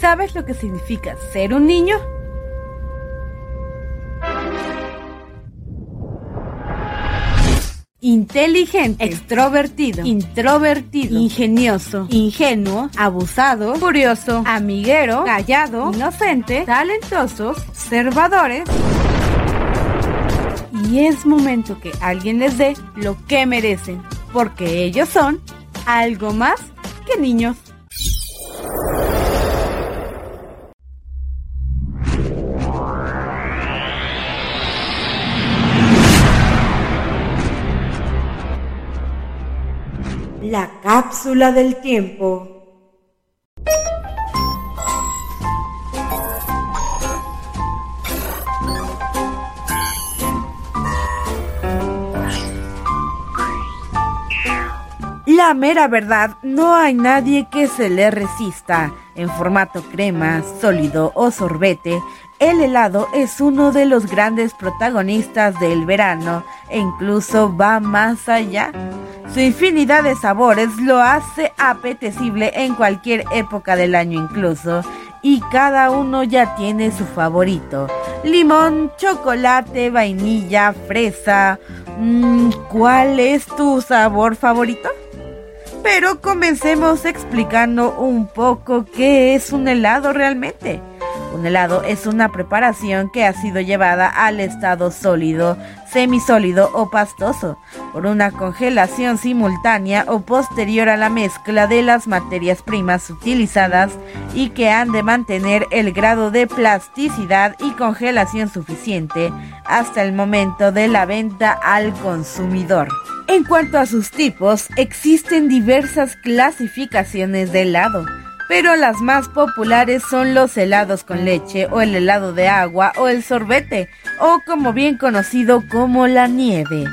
¿Sabes lo que significa ser un niño? Inteligente, extrovertido, introvertido, ingenioso, ingenuo, abusado, curioso, amiguero, callado, inocente, talentosos, observadores. Y es momento que alguien les dé lo que merecen, porque ellos son algo más que niños. La cápsula del tiempo. La mera verdad, no hay nadie que se le resista. En formato crema, sólido o sorbete, el helado es uno de los grandes protagonistas del verano e incluso va más allá. Su infinidad de sabores lo hace apetecible en cualquier época del año incluso y cada uno ya tiene su favorito. Limón, chocolate, vainilla, fresa. Mm, ¿Cuál es tu sabor favorito? Pero comencemos explicando un poco qué es un helado realmente. Un helado es una preparación que ha sido llevada al estado sólido, semisólido o pastoso por una congelación simultánea o posterior a la mezcla de las materias primas utilizadas y que han de mantener el grado de plasticidad y congelación suficiente hasta el momento de la venta al consumidor. En cuanto a sus tipos, existen diversas clasificaciones de helado pero las más populares son los helados con leche o el helado de agua o el sorbete o como bien conocido como la nieve.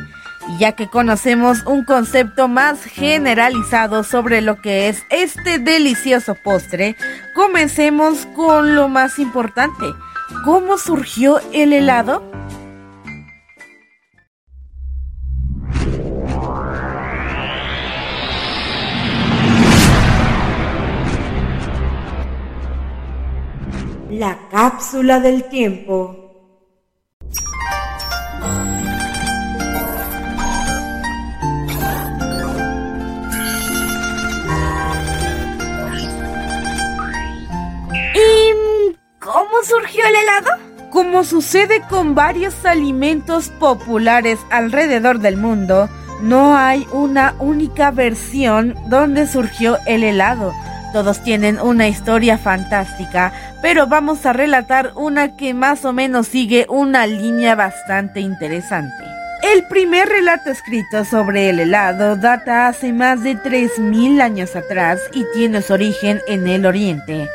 Y ya que conocemos un concepto más generalizado sobre lo que es este delicioso postre, comencemos con lo más importante. ¿Cómo surgió el helado? La cápsula del tiempo. ¿Y cómo surgió el helado? Como sucede con varios alimentos populares alrededor del mundo, no hay una única versión donde surgió el helado todos tienen una historia fantástica, pero vamos a relatar una que más o menos sigue una línea bastante interesante. El primer relato escrito sobre el helado data hace más de 3.000 años atrás y tiene su origen en el Oriente.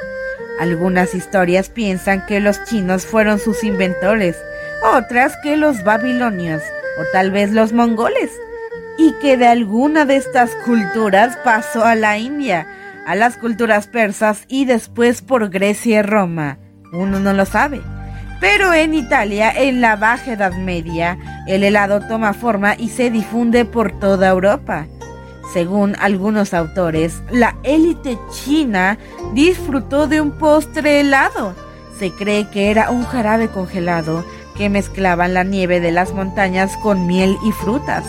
Algunas historias piensan que los chinos fueron sus inventores, otras que los babilonios o tal vez los mongoles, y que de alguna de estas culturas pasó a la India, a las culturas persas y después por Grecia y Roma. Uno no lo sabe. Pero en Italia, en la Baja Edad Media, el helado toma forma y se difunde por toda Europa. Según algunos autores, la élite china disfrutó de un postre helado. Se cree que era un jarabe congelado que mezclaban la nieve de las montañas con miel y frutas.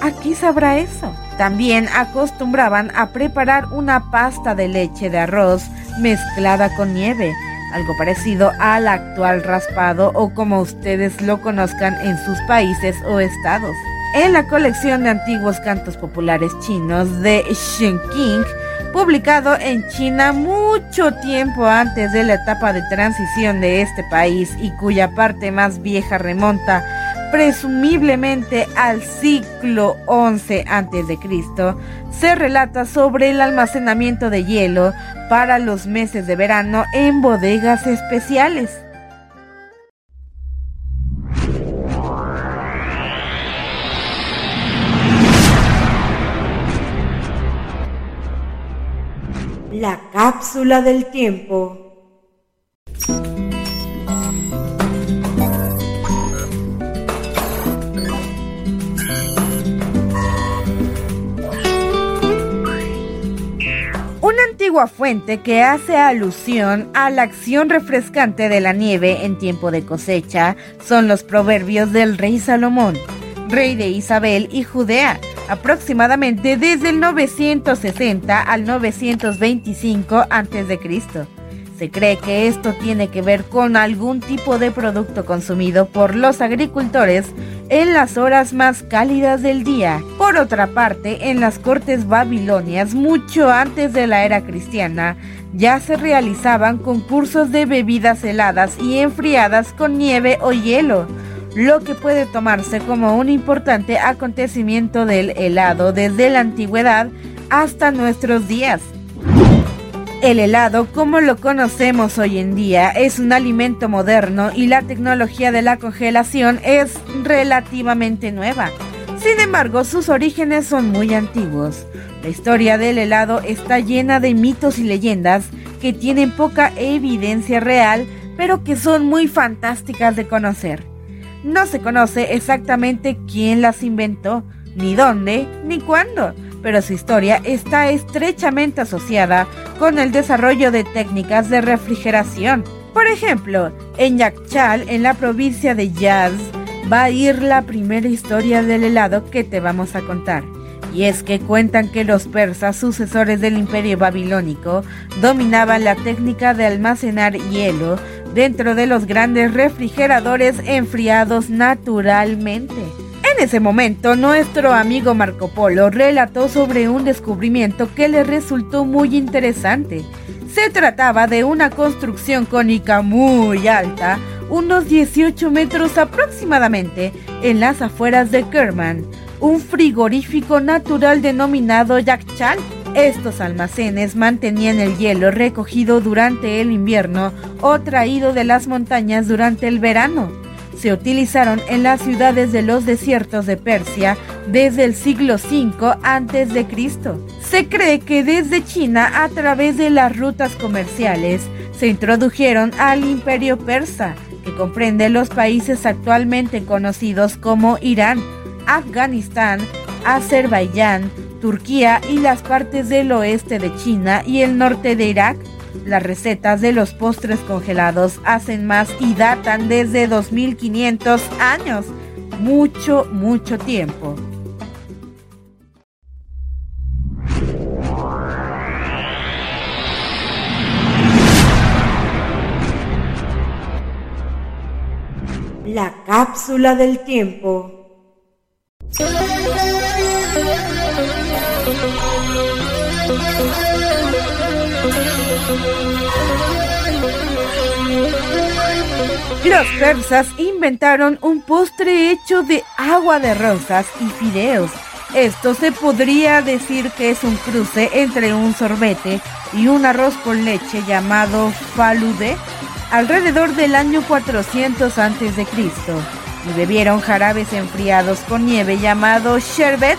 ¿A qué sabrá eso? También acostumbraban a preparar una pasta de leche de arroz mezclada con nieve, algo parecido al actual raspado o como ustedes lo conozcan en sus países o estados. En la colección de antiguos cantos populares chinos de Shenqing, publicado en China mucho tiempo antes de la etapa de transición de este país y cuya parte más vieja remonta presumiblemente al siglo XI a.C., se relata sobre el almacenamiento de hielo para los meses de verano en bodegas especiales. La cápsula del tiempo. Antigua fuente que hace alusión a la acción refrescante de la nieve en tiempo de cosecha son los proverbios del rey Salomón, rey de Isabel y Judea, aproximadamente desde el 960 al 925 a.C. Se cree que esto tiene que ver con algún tipo de producto consumido por los agricultores en las horas más cálidas del día. Por otra parte, en las cortes babilonias, mucho antes de la era cristiana, ya se realizaban concursos de bebidas heladas y enfriadas con nieve o hielo, lo que puede tomarse como un importante acontecimiento del helado desde la antigüedad hasta nuestros días. El helado, como lo conocemos hoy en día, es un alimento moderno y la tecnología de la congelación es relativamente nueva. Sin embargo, sus orígenes son muy antiguos. La historia del helado está llena de mitos y leyendas que tienen poca evidencia real, pero que son muy fantásticas de conocer. No se conoce exactamente quién las inventó, ni dónde, ni cuándo pero su historia está estrechamente asociada con el desarrollo de técnicas de refrigeración. Por ejemplo, en Yakchal, en la provincia de Yaz, va a ir la primera historia del helado que te vamos a contar. Y es que cuentan que los persas, sucesores del imperio babilónico, dominaban la técnica de almacenar hielo dentro de los grandes refrigeradores enfriados naturalmente. En ese momento, nuestro amigo Marco Polo relató sobre un descubrimiento que le resultó muy interesante. Se trataba de una construcción cónica muy alta, unos 18 metros aproximadamente, en las afueras de Kerman, un frigorífico natural denominado Yakchal. Estos almacenes mantenían el hielo recogido durante el invierno o traído de las montañas durante el verano se utilizaron en las ciudades de los desiertos de Persia desde el siglo V a.C. Se cree que desde China a través de las rutas comerciales se introdujeron al imperio persa, que comprende los países actualmente conocidos como Irán, Afganistán, Azerbaiyán, Turquía y las partes del oeste de China y el norte de Irak. Las recetas de los postres congelados hacen más y datan desde 2500 años. Mucho, mucho tiempo. La cápsula del tiempo. Los persas inventaron un postre hecho de agua de rosas y fideos. Esto se podría decir que es un cruce entre un sorbete y un arroz con leche llamado falude alrededor del año 400 a.C. y bebieron jarabes enfriados con nieve llamado sherbet,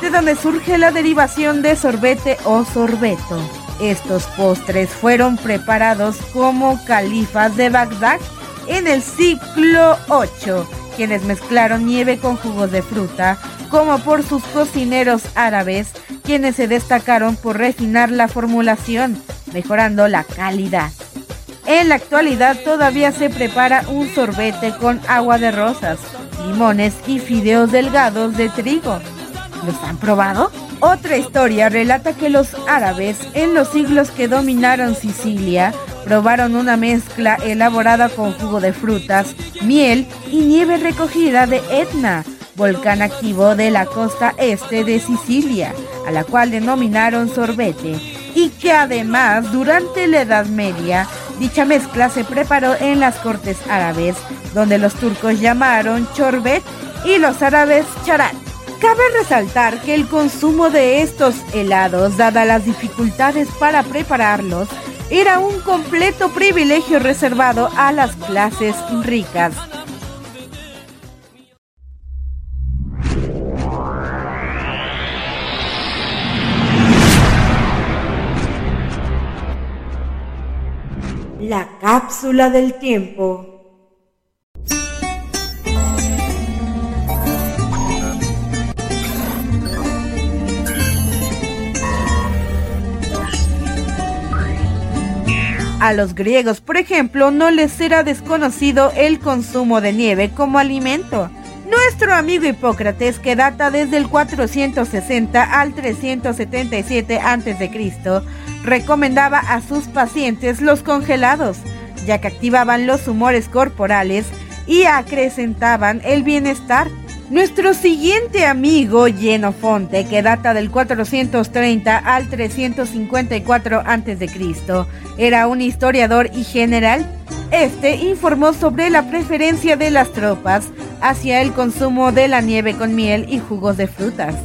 de donde surge la derivación de sorbete o sorbeto. Estos postres fueron preparados como califas de Bagdad en el siglo VIII, quienes mezclaron nieve con jugos de fruta, como por sus cocineros árabes, quienes se destacaron por refinar la formulación, mejorando la calidad. En la actualidad todavía se prepara un sorbete con agua de rosas, limones y fideos delgados de trigo. ¿Los han probado? Otra historia relata que los árabes, en los siglos que dominaron Sicilia, probaron una mezcla elaborada con jugo de frutas, miel y nieve recogida de Etna, volcán activo de la costa este de Sicilia, a la cual denominaron sorbete, y que además durante la Edad Media Dicha mezcla se preparó en las cortes árabes, donde los turcos llamaron chorbet y los árabes charat. Cabe resaltar que el consumo de estos helados, dadas las dificultades para prepararlos, era un completo privilegio reservado a las clases ricas. La cápsula del tiempo. A los griegos, por ejemplo, no les era desconocido el consumo de nieve como alimento. Nuestro amigo Hipócrates, que data desde el 460 al 377 a.C., recomendaba a sus pacientes los congelados, ya que activaban los humores corporales y acrecentaban el bienestar. Nuestro siguiente amigo Genofonte, que data del 430 al 354 a.C., era un historiador y general. Este informó sobre la preferencia de las tropas hacia el consumo de la nieve con miel y jugos de frutas.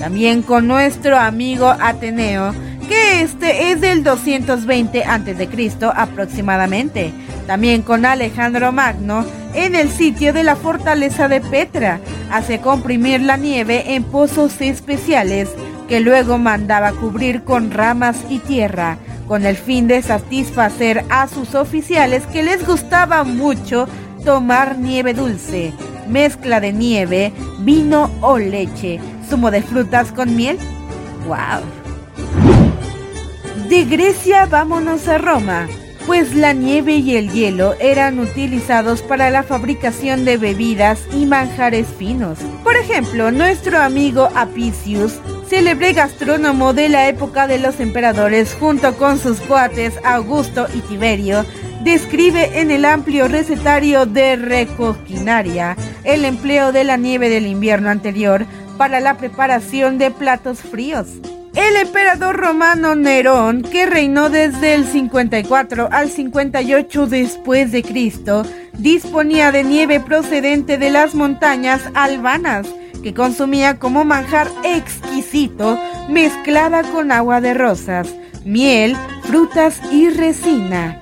También con nuestro amigo Ateneo, que este es del 220 a.C. aproximadamente. También con Alejandro Magno en el sitio de la fortaleza de Petra. Hace comprimir la nieve en pozos especiales que luego mandaba cubrir con ramas y tierra, con el fin de satisfacer a sus oficiales que les gustaba mucho tomar nieve dulce, mezcla de nieve, vino o leche, zumo de frutas con miel. ¡Wow! De Grecia vámonos a Roma, pues la nieve y el hielo eran utilizados para la fabricación de bebidas y manjares finos. Por ejemplo, nuestro amigo Apicius, célebre gastrónomo de la época de los emperadores junto con sus cuates Augusto y Tiberio, describe en el amplio recetario de Recoquinaria el empleo de la nieve del invierno anterior para la preparación de platos fríos. El emperador romano Nerón, que reinó desde el 54 al 58 después de Cristo, disponía de nieve procedente de las montañas albanas, que consumía como manjar exquisito mezclada con agua de rosas, miel, frutas y resina.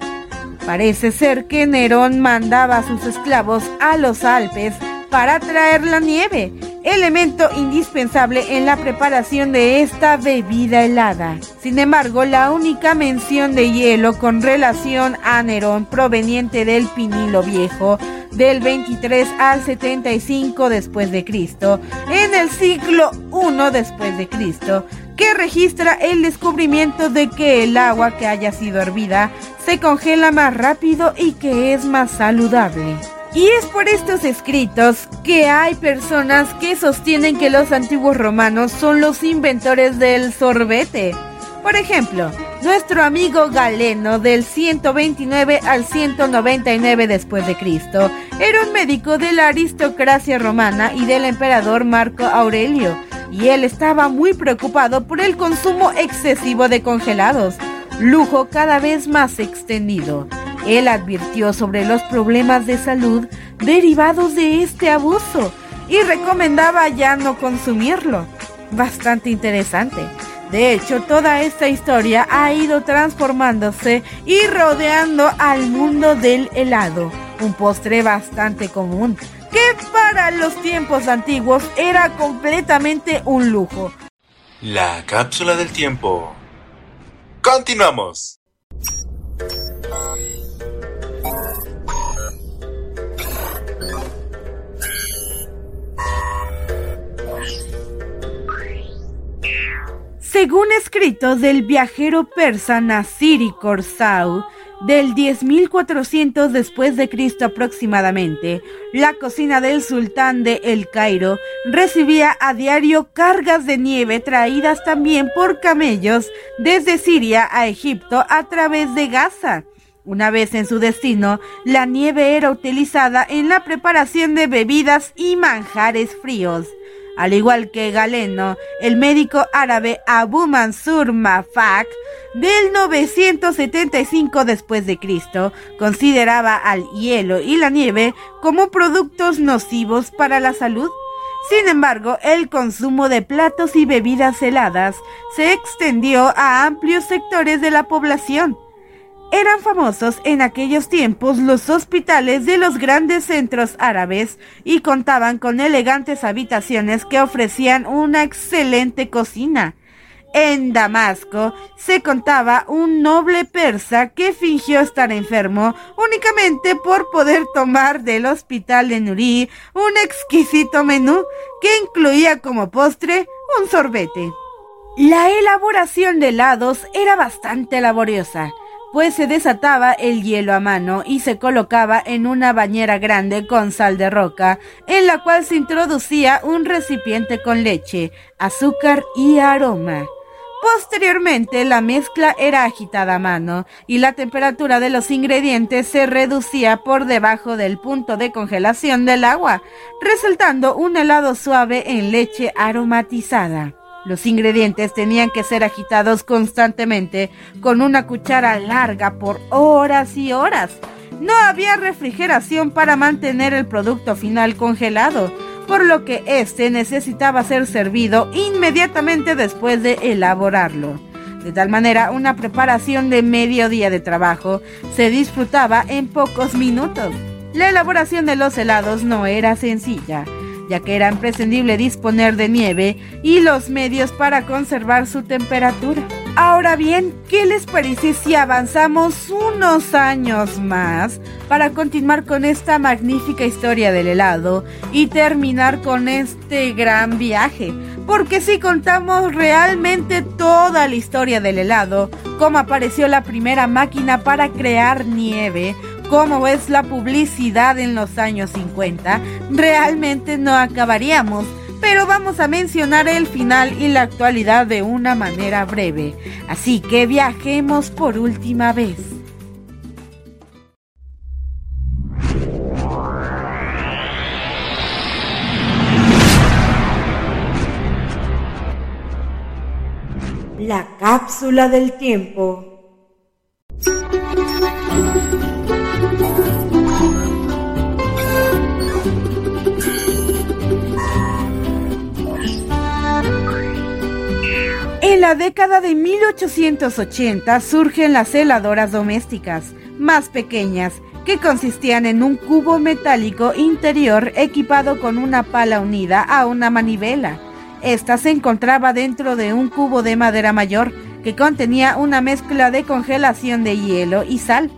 Parece ser que Nerón mandaba a sus esclavos a los Alpes para traer la nieve, elemento indispensable en la preparación de esta bebida helada. Sin embargo, la única mención de hielo con relación a Nerón proveniente del Pinilo Viejo del 23 al 75 después de Cristo, en el siglo I después de Cristo, que registra el descubrimiento de que el agua que haya sido hervida se congela más rápido y que es más saludable. Y es por estos escritos que hay personas que sostienen que los antiguos romanos son los inventores del sorbete. Por ejemplo, nuestro amigo Galeno del 129 al 199 después de Cristo era un médico de la aristocracia romana y del emperador Marco Aurelio, y él estaba muy preocupado por el consumo excesivo de congelados, lujo cada vez más extendido. Él advirtió sobre los problemas de salud derivados de este abuso y recomendaba ya no consumirlo. Bastante interesante. De hecho, toda esta historia ha ido transformándose y rodeando al mundo del helado, un postre bastante común, que para los tiempos antiguos era completamente un lujo. La cápsula del tiempo. Continuamos. Según escritos del viajero persa Nasiri Korsau, del 10.400 después de Cristo aproximadamente, la cocina del sultán de El Cairo recibía a diario cargas de nieve traídas también por camellos desde Siria a Egipto a través de Gaza. Una vez en su destino, la nieve era utilizada en la preparación de bebidas y manjares fríos. Al igual que Galeno, el médico árabe Abu Mansur Mafak del 975 después de Cristo consideraba al hielo y la nieve como productos nocivos para la salud. Sin embargo, el consumo de platos y bebidas heladas se extendió a amplios sectores de la población. Eran famosos en aquellos tiempos los hospitales de los grandes centros árabes y contaban con elegantes habitaciones que ofrecían una excelente cocina. En Damasco se contaba un noble persa que fingió estar enfermo únicamente por poder tomar del hospital de Nuri un exquisito menú que incluía como postre un sorbete. La elaboración de helados era bastante laboriosa pues se desataba el hielo a mano y se colocaba en una bañera grande con sal de roca, en la cual se introducía un recipiente con leche, azúcar y aroma. Posteriormente, la mezcla era agitada a mano y la temperatura de los ingredientes se reducía por debajo del punto de congelación del agua, resultando un helado suave en leche aromatizada. Los ingredientes tenían que ser agitados constantemente con una cuchara larga por horas y horas. No había refrigeración para mantener el producto final congelado, por lo que este necesitaba ser servido inmediatamente después de elaborarlo. De tal manera, una preparación de medio día de trabajo se disfrutaba en pocos minutos. La elaboración de los helados no era sencilla ya que era imprescindible disponer de nieve y los medios para conservar su temperatura. Ahora bien, ¿qué les parece si avanzamos unos años más para continuar con esta magnífica historia del helado y terminar con este gran viaje? Porque si contamos realmente toda la historia del helado, cómo apareció la primera máquina para crear nieve, cómo es la publicidad en los años 50, realmente no acabaríamos, pero vamos a mencionar el final y la actualidad de una manera breve. Así que viajemos por última vez. La cápsula del tiempo. La década de 1880 surgen las heladoras domésticas, más pequeñas, que consistían en un cubo metálico interior equipado con una pala unida a una manivela. Esta se encontraba dentro de un cubo de madera mayor que contenía una mezcla de congelación de hielo y sal.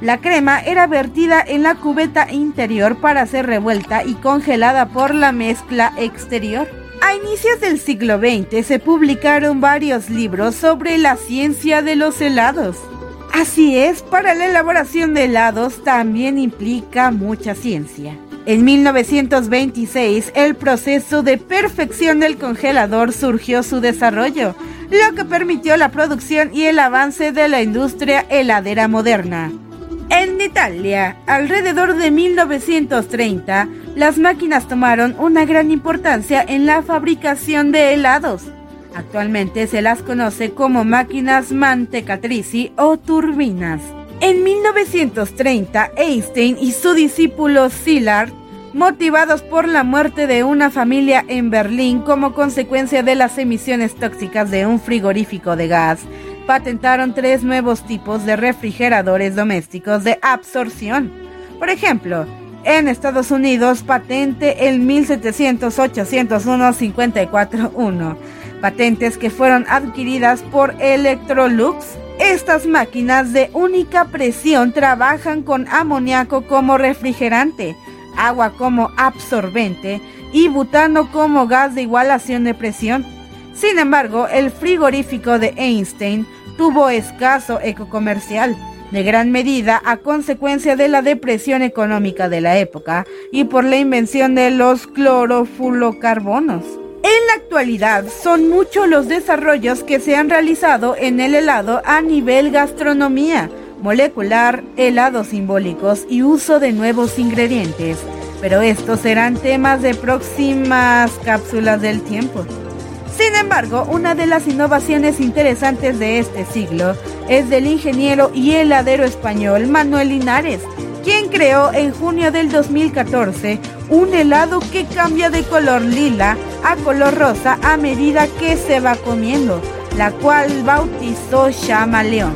La crema era vertida en la cubeta interior para ser revuelta y congelada por la mezcla exterior. A inicios del siglo XX se publicaron varios libros sobre la ciencia de los helados. Así es, para la elaboración de helados también implica mucha ciencia. En 1926, el proceso de perfección del congelador surgió su desarrollo, lo que permitió la producción y el avance de la industria heladera moderna. En Italia, alrededor de 1930, las máquinas tomaron una gran importancia en la fabricación de helados. Actualmente se las conoce como máquinas mantecatrici o turbinas. En 1930, Einstein y su discípulo Szilard, motivados por la muerte de una familia en Berlín como consecuencia de las emisiones tóxicas de un frigorífico de gas, patentaron tres nuevos tipos de refrigeradores domésticos de absorción. Por ejemplo, en Estados Unidos patente el 1700-801-541, patentes que fueron adquiridas por Electrolux. Estas máquinas de única presión trabajan con amoníaco como refrigerante, agua como absorbente y butano como gas de igualación de presión. Sin embargo, el frigorífico de Einstein tuvo escaso eco comercial, de gran medida a consecuencia de la depresión económica de la época y por la invención de los clorofulocarbonos. En la actualidad son muchos los desarrollos que se han realizado en el helado a nivel gastronomía, molecular, helados simbólicos y uso de nuevos ingredientes. pero estos serán temas de próximas cápsulas del tiempo. Sin embargo, una de las innovaciones interesantes de este siglo es del ingeniero y heladero español Manuel Linares, quien creó en junio del 2014 un helado que cambia de color lila a color rosa a medida que se va comiendo, la cual bautizó Chama León.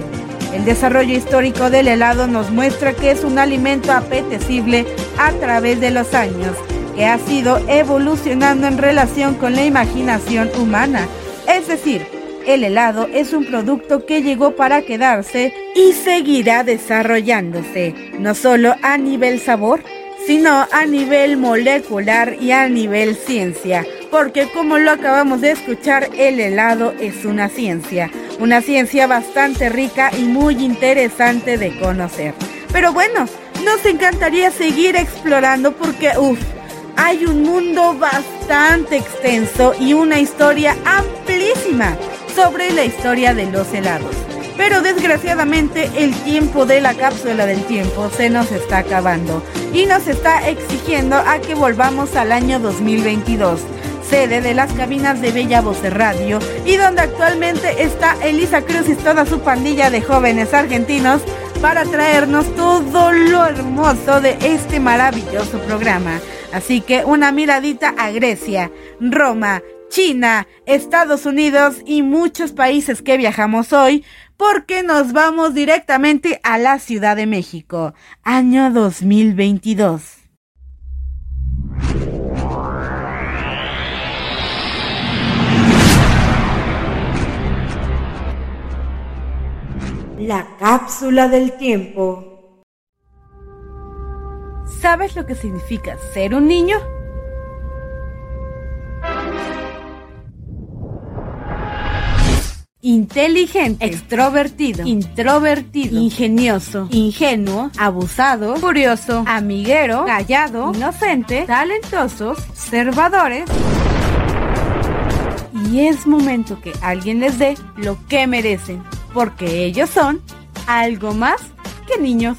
El desarrollo histórico del helado nos muestra que es un alimento apetecible a través de los años, que ha sido evolucionando en relación con la imaginación humana, es decir, el helado es un producto que llegó para quedarse y seguirá desarrollándose, no solo a nivel sabor, sino a nivel molecular y a nivel ciencia, porque como lo acabamos de escuchar, el helado es una ciencia, una ciencia bastante rica y muy interesante de conocer. Pero bueno, nos encantaría seguir explorando porque, uff, hay un mundo bastante extenso y una historia amplísima sobre la historia de los helados. Pero desgraciadamente el tiempo de la cápsula del tiempo se nos está acabando y nos está exigiendo a que volvamos al año 2022, sede de las cabinas de Bella Voz de Radio y donde actualmente está Elisa Cruz y toda su pandilla de jóvenes argentinos para traernos todo lo hermoso de este maravilloso programa. Así que una miradita a Grecia, Roma, China, Estados Unidos y muchos países que viajamos hoy porque nos vamos directamente a la Ciudad de México, año 2022. La cápsula del tiempo. ¿Sabes lo que significa ser un niño? inteligente, extrovertido, introvertido, ingenioso, ingenuo, abusado, curioso, amiguero, callado, inocente, talentosos, observadores. Y es momento que alguien les dé lo que merecen, porque ellos son algo más que niños.